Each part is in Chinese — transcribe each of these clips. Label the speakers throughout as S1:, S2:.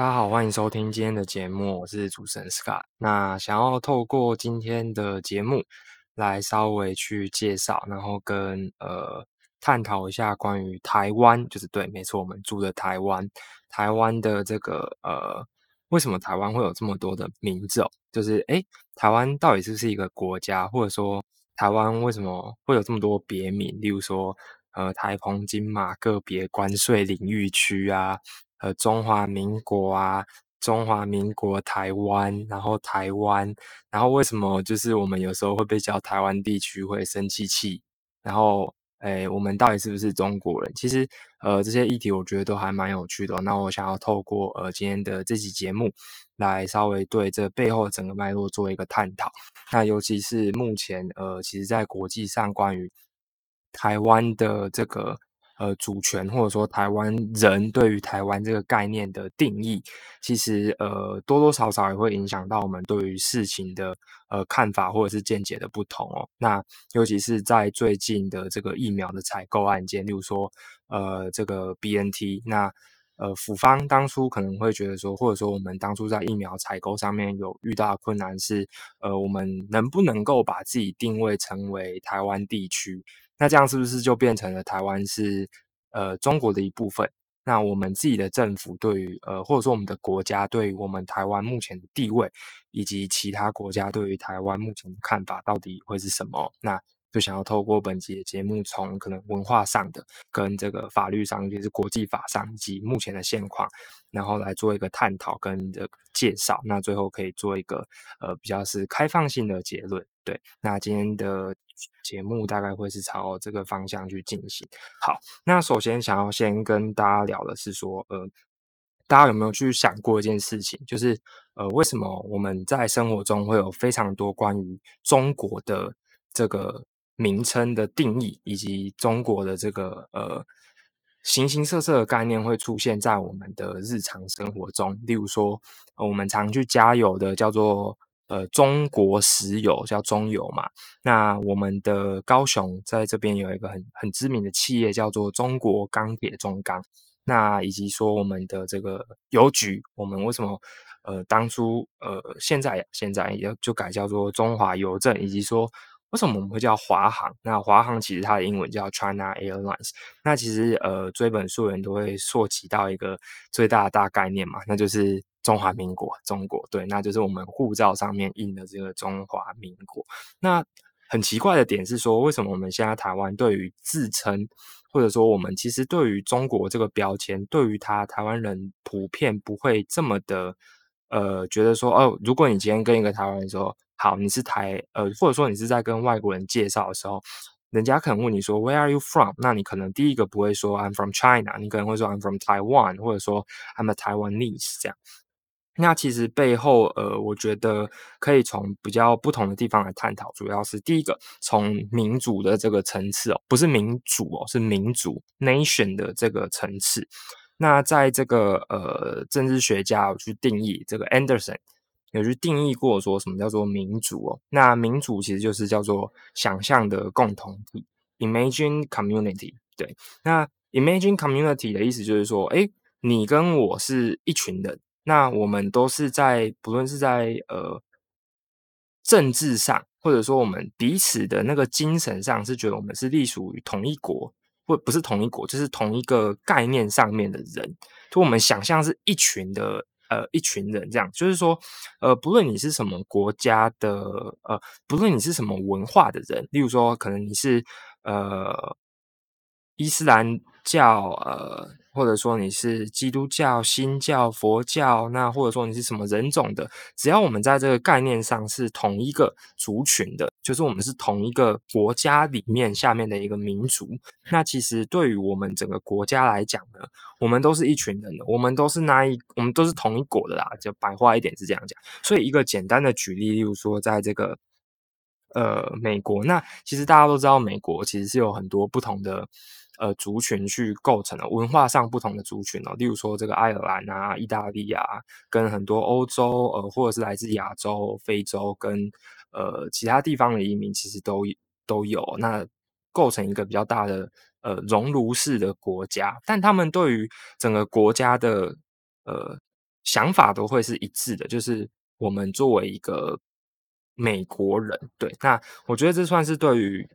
S1: 大家好，欢迎收听今天的节目，我是主持人 Scott。那想要透过今天的节目来稍微去介绍，然后跟呃探讨一下关于台湾，就是对，没错，我们住的台湾，台湾的这个呃，为什么台湾会有这么多的名字哦？就是诶，台湾到底是不是一个国家，或者说台湾为什么会有这么多别名？例如说呃，台澎金马个别关税领域区啊。呃，中华民国啊，中华民国台湾，然后台湾，然后为什么就是我们有时候会被叫台湾地区会生气气？然后，诶，我们到底是不是中国人？其实，呃，这些议题我觉得都还蛮有趣的。那我想要透过呃今天的这期节目，来稍微对这背后整个脉络做一个探讨。那尤其是目前，呃，其实在国际上关于台湾的这个。呃，主权或者说台湾人对于台湾这个概念的定义，其实呃多多少少也会影响到我们对于事情的呃看法或者是见解的不同哦。那尤其是在最近的这个疫苗的采购案件，例如说呃这个 B N T，那呃府方当初可能会觉得说，或者说我们当初在疫苗采购上面有遇到困难是，呃我们能不能够把自己定位成为台湾地区？那这样是不是就变成了台湾是呃中国的一部分？那我们自己的政府对于呃或者说我们的国家对于我们台湾目前的地位，以及其他国家对于台湾目前的看法到底会是什么？那就想要透过本集的节目，从可能文化上的跟这个法律上，就是国际法上及目前的现况，然后来做一个探讨跟这个介绍。那最后可以做一个呃比较是开放性的结论。对，那今天的。节目大概会是朝这个方向去进行。好，那首先想要先跟大家聊的是说，呃，大家有没有去想过一件事情，就是呃，为什么我们在生活中会有非常多关于中国的这个名称的定义，以及中国的这个呃形形色色的概念会出现在我们的日常生活中？例如说，我们常去加油的叫做。呃，中国石油叫中油嘛？那我们的高雄在这边有一个很很知名的企业叫做中国钢铁中钢。那以及说我们的这个邮局，我们为什么呃当初呃现在现在也就改叫做中华邮政？以及说为什么我们会叫华航？那华航其实它的英文叫 China Airlines。那其实呃追本溯源都会溯及到一个最大的大概念嘛，那就是。中华民国，中国对，那就是我们护照上面印的这个中华民国。那很奇怪的点是说，为什么我们现在台湾对于自称，或者说我们其实对于中国这个标签，对于他台湾人普遍不会这么的呃，觉得说哦，如果你今天跟一个台湾人说好，你是台呃，或者说你是在跟外国人介绍的时候，人家可能问你说 Where are you from？那你可能第一个不会说 I'm from China，你可能会说 I'm from Taiwan，或者说 I'm a Taiwanese 这样。那其实背后，呃，我觉得可以从比较不同的地方来探讨。主要是第一个，从民主的这个层次哦，不是民主哦，是民主 nation 的这个层次。那在这个呃政治学家有去定义这个 Anderson 有去定义过说什么叫做民主哦。那民主其实就是叫做想象的共同体 （imagine community）。对，那 imagine community 的意思就是说，哎，你跟我是一群人。那我们都是在，不论是在呃政治上，或者说我们彼此的那个精神上，是觉得我们是隶属于同一国，或不是同一国，就是同一个概念上面的人。就我们想象是一群的呃一群人这样，就是说呃不论你是什么国家的呃，不论你是什么文化的人，例如说可能你是呃伊斯兰教呃。或者说你是基督教、新教、佛教，那或者说你是什么人种的，只要我们在这个概念上是同一个族群的，就是我们是同一个国家里面下面的一个民族，那其实对于我们整个国家来讲呢，我们都是一群人的，我们都是那一，我们都是同一国的啦，就白话一点是这样讲。所以一个简单的举例，例如说在这个呃美国，那其实大家都知道，美国其实是有很多不同的。呃，族群去构成了文化上不同的族群哦，例如说这个爱尔兰啊、意大利啊，跟很多欧洲呃，或者是来自亚洲、非洲跟呃其他地方的移民，其实都都有，那构成一个比较大的呃熔炉式的国家，但他们对于整个国家的呃想法都会是一致的，就是我们作为一个美国人，对，那我觉得这算是对于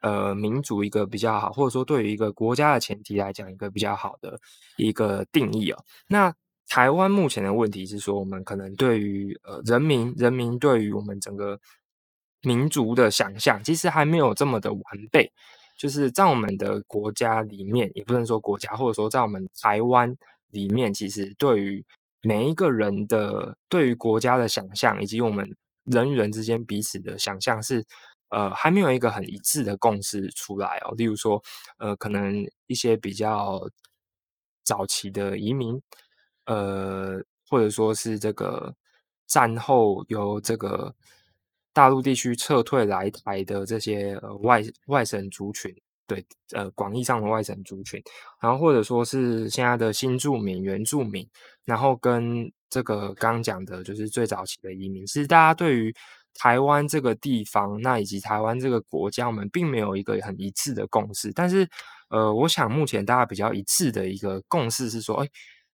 S1: 呃民主一个比较好，或者说对于一个国家的前提来讲，一个比较好的一个定义哦。那台湾目前的问题是说，我们可能对于呃人民，人民对于我们整个民族的想象，其实还没有这么的完备。就是在我们的国家里面，也不能说国家，或者说在我们台湾里面，其实对于每一个人的对于国家的想象，以及我们人与人之间彼此的想象，是呃还没有一个很一致的共识出来哦。例如说，呃，可能一些比较早期的移民，呃，或者说是这个战后由这个大陆地区撤退来台的这些呃外外省族群。对，呃，广义上的外省族群，然后或者说是现在的新住民、原住民，然后跟这个刚讲的，就是最早期的移民，其实大家对于台湾这个地方，那以及台湾这个国家，我们并没有一个很一致的共识。但是，呃，我想目前大家比较一致的一个共识是说，哎，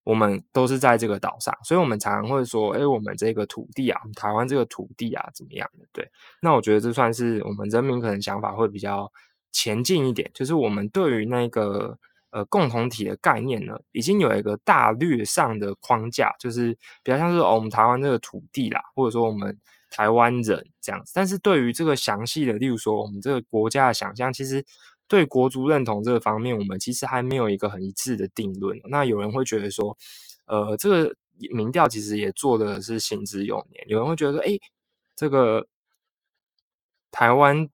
S1: 我们都是在这个岛上，所以我们常常会说，哎，我们这个土地啊，台湾这个土地啊，怎么样的？对，那我觉得这算是我们人民可能想法会比较。前进一点，就是我们对于那个呃共同体的概念呢，已经有一个大略上的框架，就是比较像是我们台湾这个土地啦，或者说我们台湾人这样子。但是对于这个详细的，例如说我们这个国家的想象，其实对国族认同这个方面，我们其实还没有一个很一致的定论。那有人会觉得说，呃，这个民调其实也做的是行之有年。有人会觉得说，哎，这个台湾。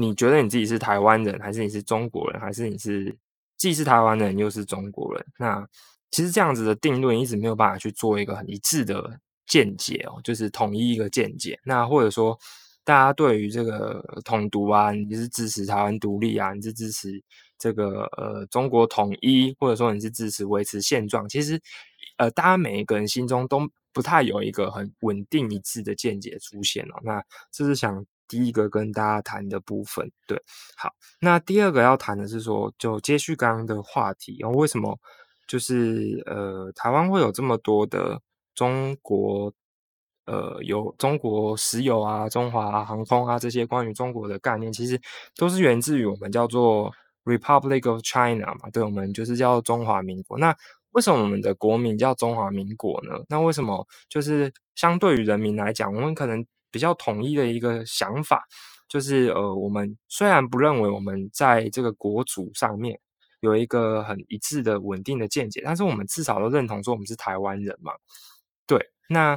S1: 你觉得你自己是台湾人，还是你是中国人，还是你是既是台湾人又是中国人？那其实这样子的定论一直没有办法去做一个很一致的见解哦，就是统一一个见解。那或者说，大家对于这个统独啊，你是支持台湾独立啊，你是支持这个呃中国统一，或者说你是支持维持现状？其实，呃，大家每一个人心中都不太有一个很稳定一致的见解出现哦。那这是想。第一个跟大家谈的部分，对，好，那第二个要谈的是说，就接续刚刚的话题，然后为什么就是呃，台湾会有这么多的中国，呃，有中国石油啊、中华航空啊这些关于中国的概念，其实都是源自于我们叫做 Republic of China 嘛，对，我们就是叫中华民国。那为什么我们的国名叫中华民国呢？那为什么就是相对于人民来讲，我们可能比较统一的一个想法，就是呃，我们虽然不认为我们在这个国主上面有一个很一致的稳定的见解，但是我们至少都认同说我们是台湾人嘛。对，那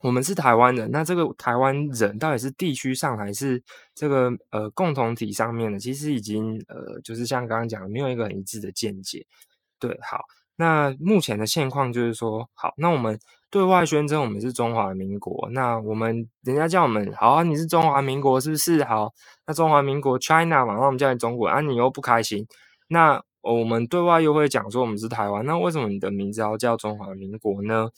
S1: 我们是台湾人，那这个台湾人到底是地区上还是这个呃共同体上面的？其实已经呃，就是像刚刚讲，没有一个很一致的见解。对，好。那目前的现况就是说，好，那我们对外宣称我们是中华民国，那我们人家叫我们好啊，你是中华民国是不是？好，那中华民国 China 嘛，那我们叫你中国啊，你又不开心，那我们对外又会讲说我们是台湾，那为什么你的名字要叫中华民国呢？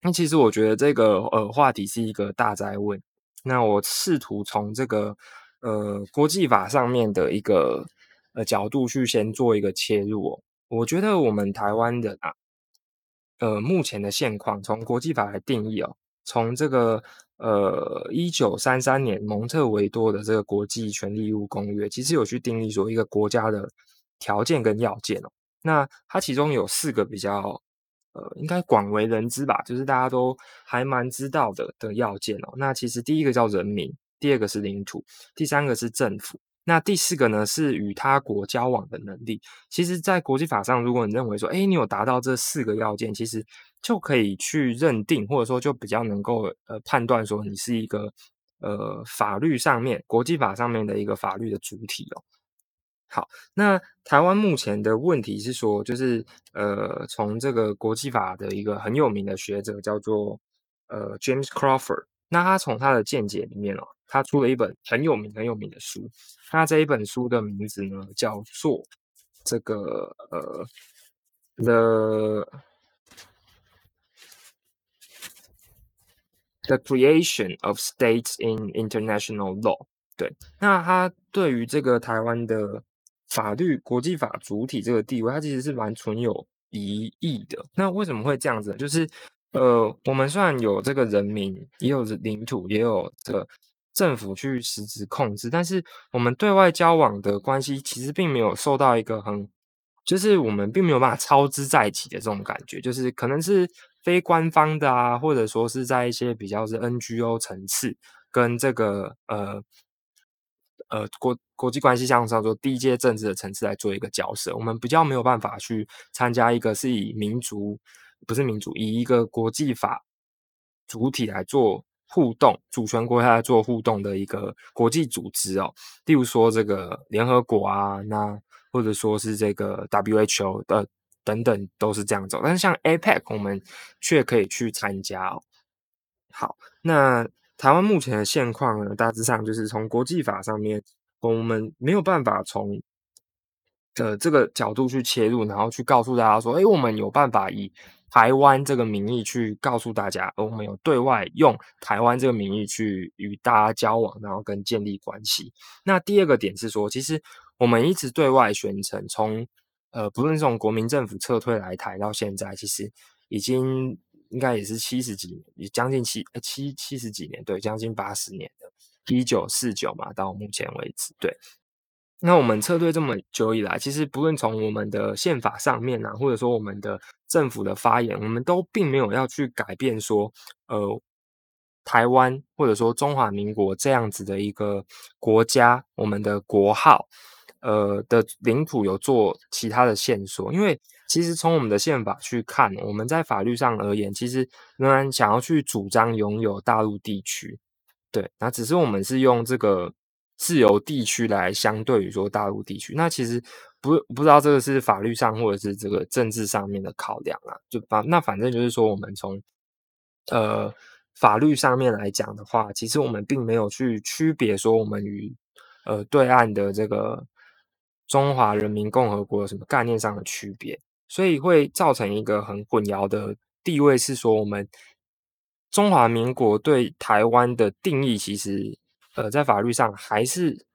S1: 那其实我觉得这个呃话题是一个大灾问，那我试图从这个呃国际法上面的一个呃角度去先做一个切入哦。我觉得我们台湾人啊，呃，目前的现况，从国际法来定义哦，从这个呃一九三三年蒙特维多的这个国际权利义务公约，其实有去定义说一个国家的条件跟要件哦。那它其中有四个比较呃，应该广为人知吧，就是大家都还蛮知道的的要件哦。那其实第一个叫人民，第二个是领土，第三个是政府。那第四个呢，是与他国交往的能力。其实，在国际法上，如果你认为说，哎，你有达到这四个要件，其实就可以去认定，或者说就比较能够呃判断说，你是一个呃法律上面、国际法上面的一个法律的主体哦。好，那台湾目前的问题是说，就是呃，从这个国际法的一个很有名的学者叫做呃 James Crawford，那他从他的见解里面哦。他出了一本很有名很有名的书，那这一本书的名字呢叫做这个呃，the the creation of states in international law。对，那他对于这个台湾的法律国际法主体这个地位，它其实是蛮存有疑义的。那为什么会这样子？就是呃，我们虽然有这个人民，也有领土，也有这个政府去实质控制，但是我们对外交往的关系其实并没有受到一个很，就是我们并没有办法操之在己的这种感觉，就是可能是非官方的啊，或者说是在一些比较是 NGO 层次跟这个呃。呃，国国际关系上上做低阶政治的层次来做一个角色，我们比较没有办法去参加一个是以民族不是民族，以一个国际法主体来做互动，主权国家来做互动的一个国际组织哦。例如说这个联合国啊，那或者说是这个 WHO 的等等，都是这样走。但是像 APEC，我们却可以去参加哦。好，那。台湾目前的现况呢，大致上就是从国际法上面，我们没有办法从的这个角度去切入，然后去告诉大家说，哎，我们有办法以台湾这个名义去告诉大家，而我们有对外用台湾这个名义去与大家交往，然后跟建立关系。那第二个点是说，其实我们一直对外宣称，从呃，不论是从国民政府撤退来台到现在，其实已经。应该也是七十几年，也将近七七七十几年，对，将近八十年的，一九四九嘛，到目前为止，对。那我们撤退这么久以来，其实不论从我们的宪法上面啊，或者说我们的政府的发言，我们都并没有要去改变说，呃，台湾或者说中华民国这样子的一个国家，我们的国号，呃的领土有做其他的线索，因为。其实从我们的宪法去看，我们在法律上而言，其实仍然想要去主张拥有大陆地区，对，那只是我们是用这个自由地区来相对于说大陆地区，那其实不不知道这个是法律上或者是这个政治上面的考量啊，就反那反正就是说，我们从呃法律上面来讲的话，其实我们并没有去区别说我们与呃对岸的这个中华人民共和国什么概念上的区别。所以会造成一个很混淆的地位，是说我们中华民国对台湾的定义，其实呃在法律上还是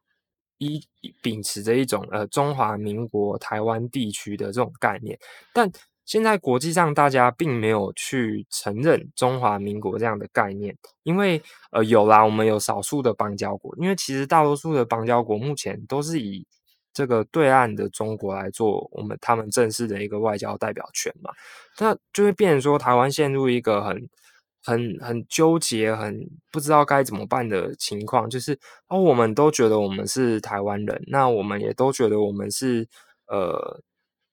S1: 一秉持着一种呃中华民国台湾地区的这种概念，但现在国际上大家并没有去承认中华民国这样的概念，因为呃有啦，我们有少数的邦交国，因为其实大多数的邦交国目前都是以。这个对岸的中国来做我们他们正式的一个外交代表权嘛，那就会变成说台湾陷入一个很很很纠结、很不知道该怎么办的情况，就是哦，我们都觉得我们是台湾人，那我们也都觉得我们是呃，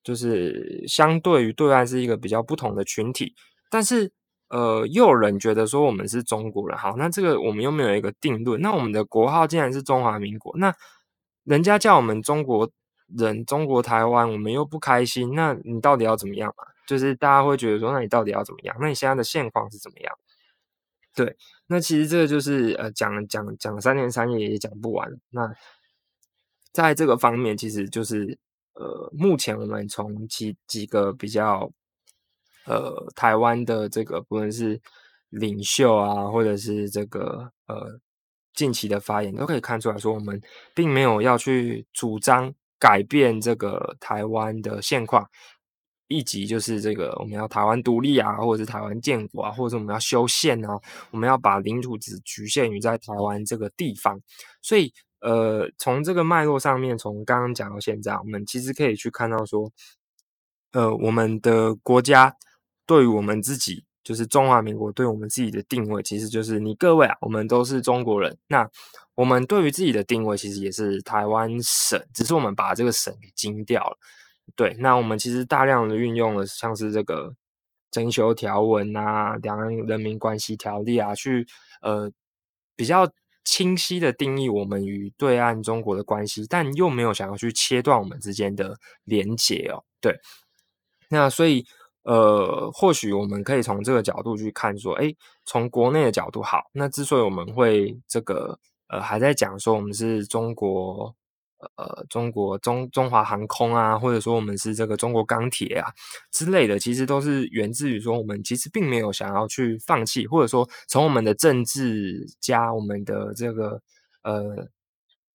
S1: 就是相对于对岸是一个比较不同的群体，但是呃，又有人觉得说我们是中国人，好，那这个我们又没有一个定论，那我们的国号竟然是中华民国，那。人家叫我们中国人、中国台湾，我们又不开心，那你到底要怎么样嘛？就是大家会觉得说，那你到底要怎么样？那你现在的现况是怎么样？对，那其实这个就是呃，讲讲讲三天三夜也讲不完。那在这个方面，其实就是呃，目前我们从几几个比较呃，台湾的这个不论是领袖啊，或者是这个呃。近期的发言都可以看出来说，我们并没有要去主张改变这个台湾的现况，以及就是这个我们要台湾独立啊，或者是台湾建国啊，或者是我们要修宪啊，我们要把领土只局限于在台湾这个地方。所以，呃，从这个脉络上面，从刚刚讲到现在，我们其实可以去看到说，呃，我们的国家对于我们自己。就是中华民国对我们自己的定位，其实就是你各位啊，我们都是中国人。那我们对于自己的定位，其实也是台湾省，只是我们把这个省给精掉了。对，那我们其实大量的运用了像是这个征修条文啊、两岸人民关系条例啊，去呃比较清晰的定义我们与对岸中国的关系，但又没有想要去切断我们之间的连结哦。对，那所以。呃，或许我们可以从这个角度去看，说，哎，从国内的角度好。那之所以我们会这个呃还在讲说我们是中国呃中国中中华航空啊，或者说我们是这个中国钢铁啊之类的，其实都是源自于说我们其实并没有想要去放弃，或者说从我们的政治家我们的这个呃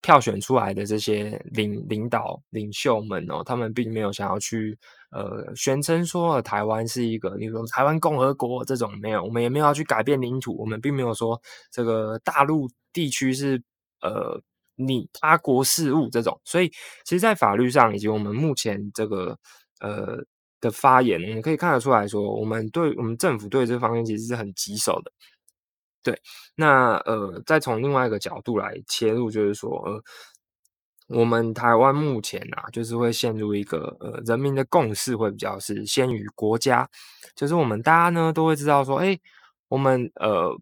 S1: 票选出来的这些领领导领袖们哦，他们并没有想要去呃宣称说台湾是一个，例如说台湾共和国这种没有，我们也没有要去改变领土，我们并没有说这个大陆地区是呃你他国事务这种，所以其实，在法律上以及我们目前这个呃的发言，我们可以看得出来说，我们对我们政府对这方面其实是很棘手的。对，那呃，再从另外一个角度来切入，就是说，呃，我们台湾目前啊，就是会陷入一个呃，人民的共识会比较是先于国家，就是我们大家呢都会知道说，哎，我们呃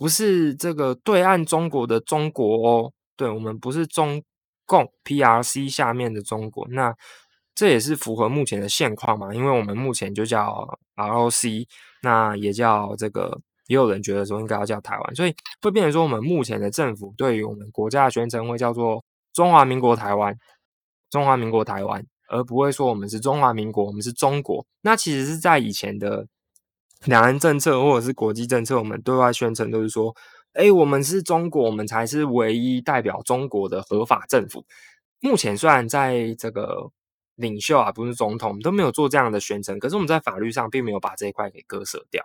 S1: 不是这个对岸中国的中国哦，对我们不是中共 PRC 下面的中国，那这也是符合目前的现况嘛，因为我们目前就叫 ROC，那也叫这个。也有人觉得说应该要叫台湾，所以会变成说我们目前的政府对于我们国家的宣称会叫做中华民国台湾，中华民国台湾，而不会说我们是中华民国，我们是中国。那其实是在以前的两岸政策或者是国际政策，我们对外宣称都是说，哎，我们是中国，我们才是唯一代表中国的合法政府。目前虽然在这个领袖啊，不是总统都没有做这样的宣称，可是我们在法律上并没有把这一块给割舍掉。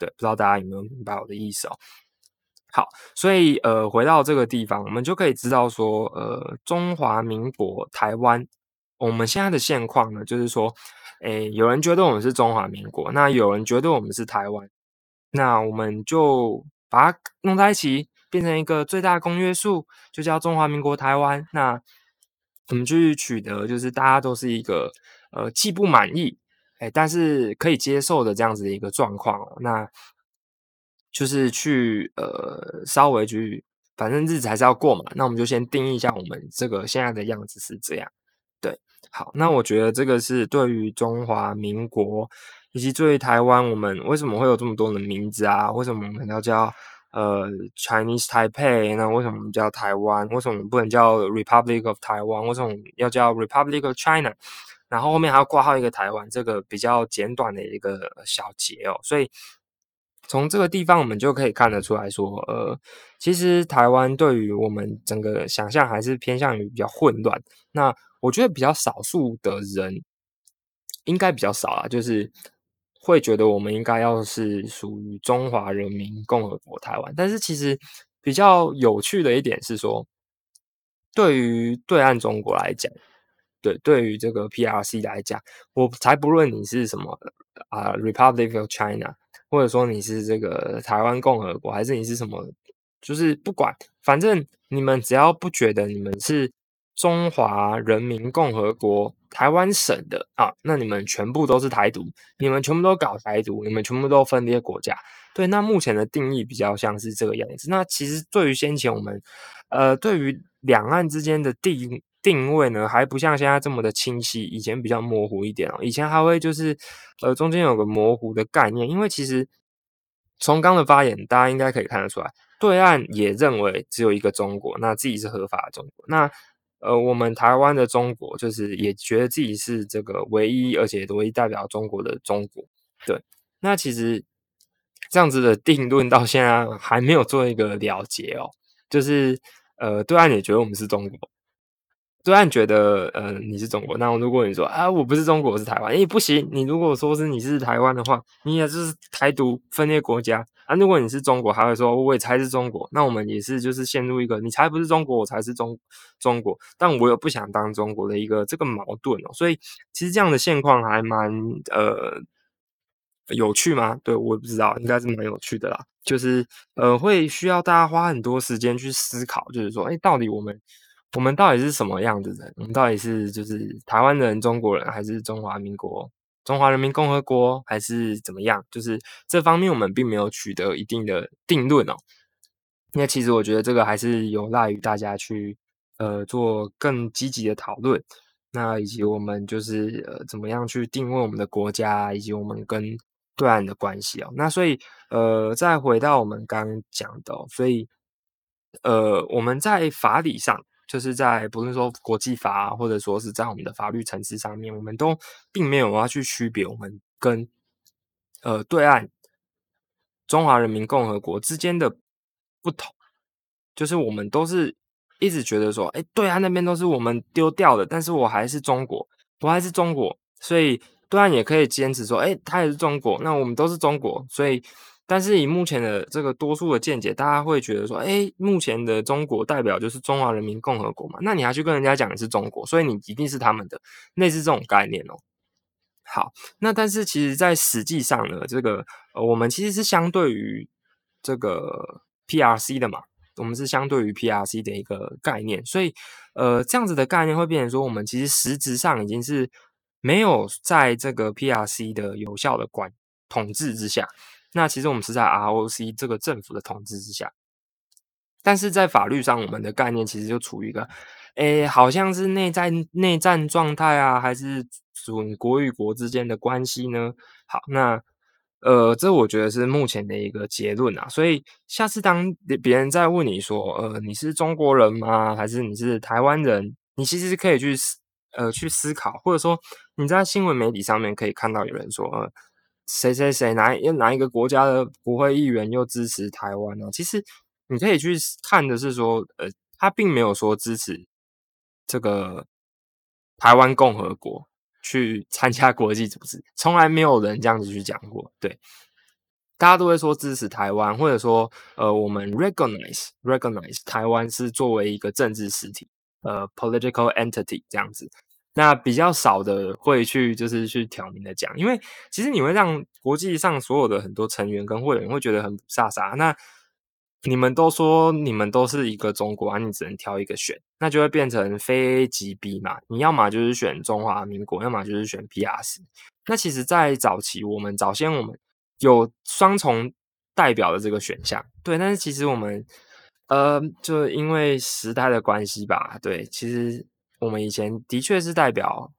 S1: 对，不知道大家有没有明白我的意思哦？好，所以呃，回到这个地方，我们就可以知道说，呃，中华民国台湾，我们现在的现况呢，就是说，诶，有人觉得我们是中华民国，那有人觉得我们是台湾，那我们就把它弄在一起，变成一个最大公约数，就叫中华民国台湾。那我们去取得，就是大家都是一个呃，既不满意。哎，但是可以接受的这样子的一个状况，那就是去呃稍微去，反正日子还是要过嘛。那我们就先定义一下我们这个现在的样子是这样。对，好，那我觉得这个是对于中华民国以及对于台湾，我们为什么会有这么多的名字啊？为什么我们要叫呃 Chinese Taipei？那为什么我们叫台湾？为什么不能叫 Republic of Taiwan？为什么要叫 Republic of China？然后后面还要挂号一个台湾，这个比较简短的一个小节哦，所以从这个地方我们就可以看得出来说，呃，其实台湾对于我们整个想象还是偏向于比较混乱。那我觉得比较少数的人应该比较少啊，就是会觉得我们应该要是属于中华人民共和国台湾。但是其实比较有趣的一点是说，对于对岸中国来讲。对，对于这个 PRC 来讲，我才不论你是什么啊，Republic of China，或者说你是这个台湾共和国，还是你是什么，就是不管，反正你们只要不觉得你们是中华人民共和国台湾省的啊，那你们全部都是台独，你们全部都搞台独，你们全部都分裂国家。对，那目前的定义比较像是这个样子。那其实对于先前我们，呃，对于两岸之间的定。定位呢还不像现在这么的清晰，以前比较模糊一点哦。以前还会就是，呃，中间有个模糊的概念，因为其实从刚的发言，大家应该可以看得出来，对岸也认为只有一个中国，那自己是合法的中国。那呃，我们台湾的中国就是也觉得自己是这个唯一，而且唯一代表中国的中国。对，那其实这样子的定论到现在还没有做一个了结哦，就是呃，对岸也觉得我们是中国。对岸觉得，呃，你是中国，那如果你说啊，我不是中国，我是台湾，诶，不行。你如果说是你是台湾的话，你也就是台独分裂国家啊。如果你是中国，还会说我也才是中国，那我们也是就是陷入一个你才不是中国，我才是中中国，但我又不想当中国的一个这个矛盾哦。所以其实这样的现况还蛮呃有趣吗？对我不知道，应该是蛮有趣的啦。就是呃会需要大家花很多时间去思考，就是说，哎，到底我们。我们到底是什么样的人？我们到底是就是台湾人、中国人，还是中华民国、中华人民共和国，还是怎么样？就是这方面我们并没有取得一定的定论哦。那其实我觉得这个还是有赖于大家去呃做更积极的讨论，那以及我们就是呃怎么样去定位我们的国家，以及我们跟对岸的关系哦。那所以呃再回到我们刚讲的，所以呃我们在法理上。就是在不是说国际法，或者说是在我们的法律层次上面，我们都并没有要去区别我们跟呃对岸中华人民共和国之间的不同，就是我们都是一直觉得说，哎，对岸那边都是我们丢掉的，但是我还是中国，我还是中国，所以对岸也可以坚持说，哎，他也是中国，那我们都是中国，所以，但是以目前的这个多数的见解，大家会觉得说，哎，目前的中国代表就是中华人民共和国嘛，那你还去跟人家讲你是中国，所以你一定是他们的，类似这种概念哦。好，那但是其实，在实际上呢，这个呃，我们其实是相对于这个 PRC 的嘛，我们是相对于 PRC 的一个概念，所以呃，这样子的概念会变成说，我们其实实质上已经是没有在这个 PRC 的有效的管统治之下，那其实我们是在 ROC 这个政府的统治之下，但是在法律上，我们的概念其实就处于一个。诶，好像是内战内战状态啊，还是属于国与国之间的关系呢？好，那呃，这我觉得是目前的一个结论啊。所以下次当别人在问你说，呃，你是中国人吗？还是你是台湾人？你其实可以去思呃去思考，或者说你在新闻媒体上面可以看到有人说，呃，谁谁谁哪一哪一个国家的国会议员又支持台湾呢？其实你可以去看的是说，呃，他并没有说支持。这个台湾共和国去参加国际组织，从来没有人这样子去讲过。对，大家都会说支持台湾，或者说呃，我们 recognize recognize 台湾是作为一个政治实体，呃，political entity 这样子。那比较少的会去就是去挑明的讲，因为其实你会让国际上所有的很多成员跟会员会觉得很飒飒。那你们都说你们都是一个中国啊，你只能挑一个选，那就会变成非 A 即 B 嘛。你要么就是选中华民国，要么就是选 PRC。那其实，在早期我们早先我们有双重代表的这个选项，对。但是其实我们呃，就因为时代的关系吧，对。其实我们以前的确是代表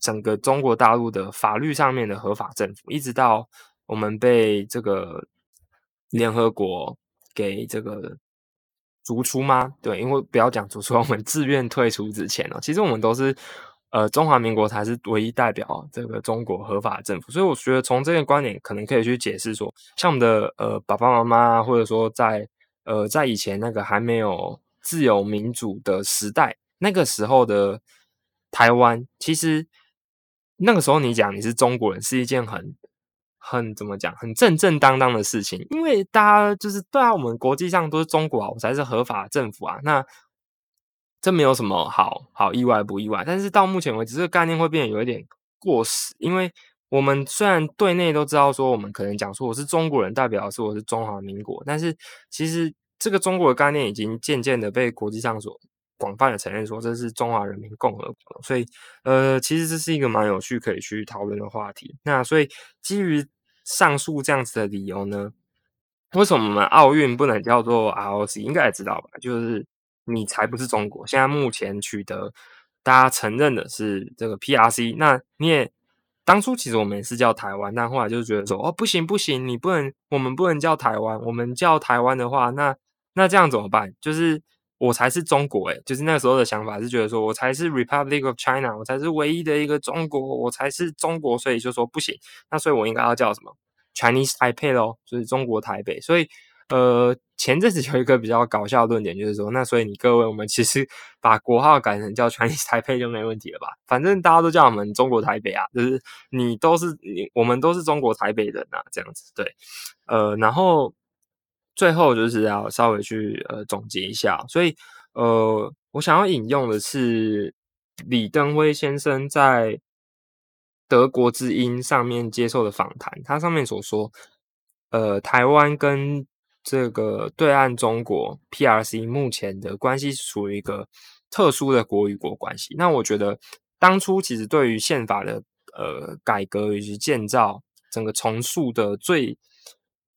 S1: 整个中国大陆的法律上面的合法政府，一直到我们被这个联合国。给这个逐出吗？对，因为不要讲逐出，我们自愿退出之前哦，其实我们都是呃中华民国才是唯一代表这个中国合法政府，所以我觉得从这个观点可能可以去解释说，像我们的呃爸爸妈妈，或者说在呃在以前那个还没有自由民主的时代，那个时候的台湾，其实那个时候你讲你是中国人是一件很。很怎么讲，很正正当当的事情，因为大家就是对啊，我们国际上都是中国啊，我才是合法政府啊，那这没有什么好好意外不意外。但是到目前为止，这个概念会变得有一点过时，因为我们虽然对内都知道说，我们可能讲说我是中国人，代表是我是中华民国，但是其实这个中国的概念已经渐渐的被国际上所。广泛的承认说这是中华人民共和国，所以呃，其实这是一个蛮有趣可以去讨论的话题。那所以基于上述这样子的理由呢，为什么我们奥运不能叫做 ROC？应该也知道吧？就是你才不是中国。现在目前取得大家承认的是这个 PRC。那你也当初其实我们也是叫台湾，但后来就觉得说哦不行不行，你不能，我们不能叫台湾。我们叫台湾的话，那那这样怎么办？就是。我才是中国诶，就是那时候的想法是觉得说我才是 Republic of China，我才是唯一的一个中国，我才是中国，所以就说不行。那所以我应该要叫什么 Chinese Taipei 咯，就是中国台北。所以呃，前阵子有一个比较搞笑的论点，就是说，那所以你各位，我们其实 把国号改成叫 Chinese Taipei 就没问题了吧？反正大家都叫我们中国台北啊，就是你都是你，我们都是中国台北人啊，这样子对。呃，然后。最后就是要稍微去呃总结一下，所以呃，我想要引用的是李登辉先生在德国之音上面接受的访谈，他上面所说，呃，台湾跟这个对岸中国 PRC 目前的关系处于一个特殊的国与国关系。那我觉得当初其实对于宪法的呃改革以及建造整个重塑的最。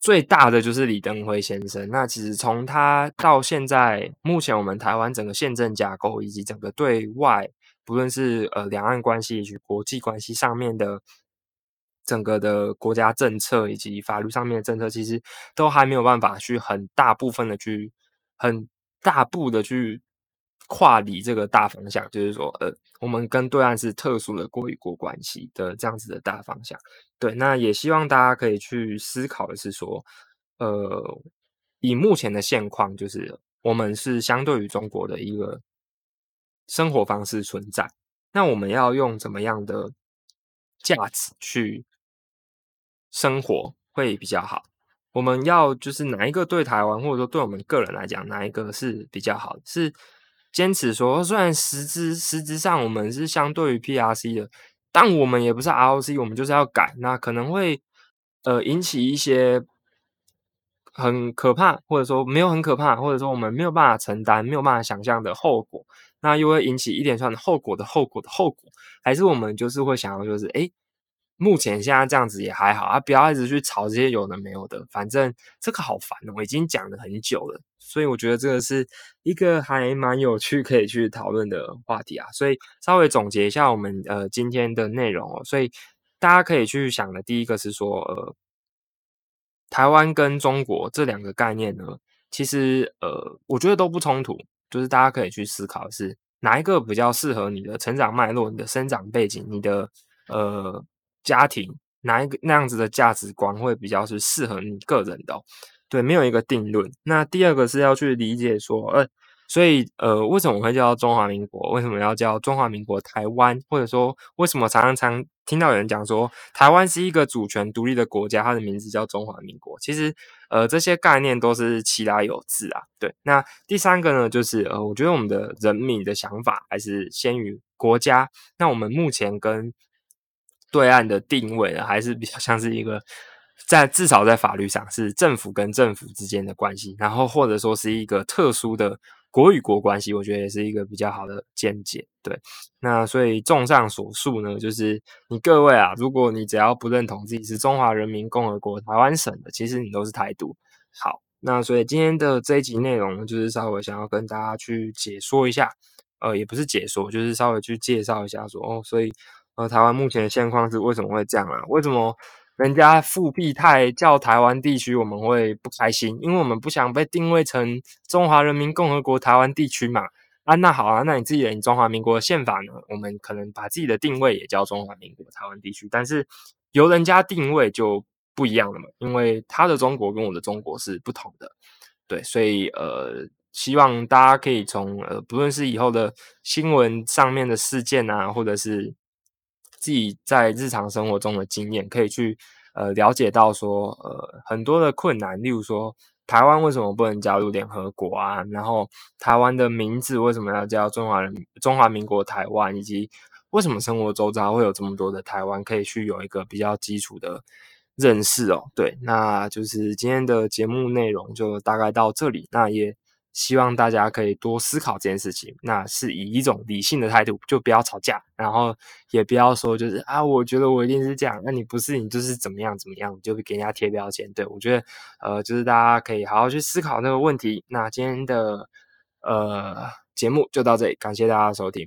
S1: 最大的就是李登辉先生。那其实从他到现在，目前我们台湾整个宪政架构以及整个对外，不论是呃两岸关系以及国际关系上面的整个的国家政策以及法律上面的政策，其实都还没有办法去很大部分的去很大步的去。跨离这个大方向，就是说，呃，我们跟对岸是特殊的国与国关系的这样子的大方向。对，那也希望大家可以去思考的是说，呃，以目前的现况，就是我们是相对于中国的一个生活方式存在。那我们要用怎么样的价值去生活会比较好？我们要就是哪一个对台湾，或者说对我们个人来讲，哪一个是比较好？是坚持说，虽然实质实质上我们是相对于 PRC 的，但我们也不是 ROC，我们就是要改，那可能会呃引起一些很可怕，或者说没有很可怕，或者说我们没有办法承担、没有办法想象的后果，那又会引起一连串的后果的后果的后果，还是我们就是会想要就是哎。目前现在这样子也还好啊，不要一直去吵这些有的没有的，反正这个好烦哦，我已经讲了很久了，所以我觉得这个是一个还蛮有趣可以去讨论的话题啊。所以稍微总结一下我们呃今天的内容哦，所以大家可以去想的第一个是说，呃，台湾跟中国这两个概念呢，其实呃我觉得都不冲突，就是大家可以去思考是哪一个比较适合你的成长脉络、你的生长背景、你的呃。家庭哪一个那样子的价值观会比较是适合你个人的？对，没有一个定论。那第二个是要去理解说，呃，所以呃，为什么会叫中华民国？为什么要叫中华民国台湾？或者说，为什么常常常听到有人讲说，台湾是一个主权独立的国家，它的名字叫中华民国？其实，呃，这些概念都是其来有自啊。对，那第三个呢，就是呃，我觉得我们的人民的想法还是先于国家。那我们目前跟对岸的定位呢，还是比较像是一个在至少在法律上是政府跟政府之间的关系，然后或者说是一个特殊的国与国关系，我觉得也是一个比较好的见解。对，那所以综上所述呢，就是你各位啊，如果你只要不认同自己是中华人民共和国台湾省的，其实你都是台独。好，那所以今天的这一集内容，就是稍微想要跟大家去解说一下，呃，也不是解说，就是稍微去介绍一下说哦，所以。呃，台湾目前的现况是为什么会这样啊？为什么人家复辟泰叫台湾地区，我们会不开心？因为我们不想被定位成中华人民共和国台湾地区嘛。啊，那好啊，那你自己的中华民国宪法呢？我们可能把自己的定位也叫中华民国台湾地区，但是由人家定位就不一样了嘛，因为他的中国跟我的中国是不同的。对，所以呃，希望大家可以从呃，不论是以后的新闻上面的事件啊，或者是自己在日常生活中的经验，可以去呃了解到说呃很多的困难，例如说台湾为什么不能加入联合国啊？然后台湾的名字为什么要叫中华人中华民国台湾？以及为什么生活周遭会有这么多的台湾？可以去有一个比较基础的认识哦。对，那就是今天的节目内容就大概到这里。那也。希望大家可以多思考这件事情，那是以一种理性的态度，就不要吵架，然后也不要说就是啊，我觉得我一定是这样，那你不是，你就是怎么样怎么样，就给人家贴标签。对我觉得，呃，就是大家可以好好去思考那个问题。那今天的呃节目就到这里，感谢大家收听。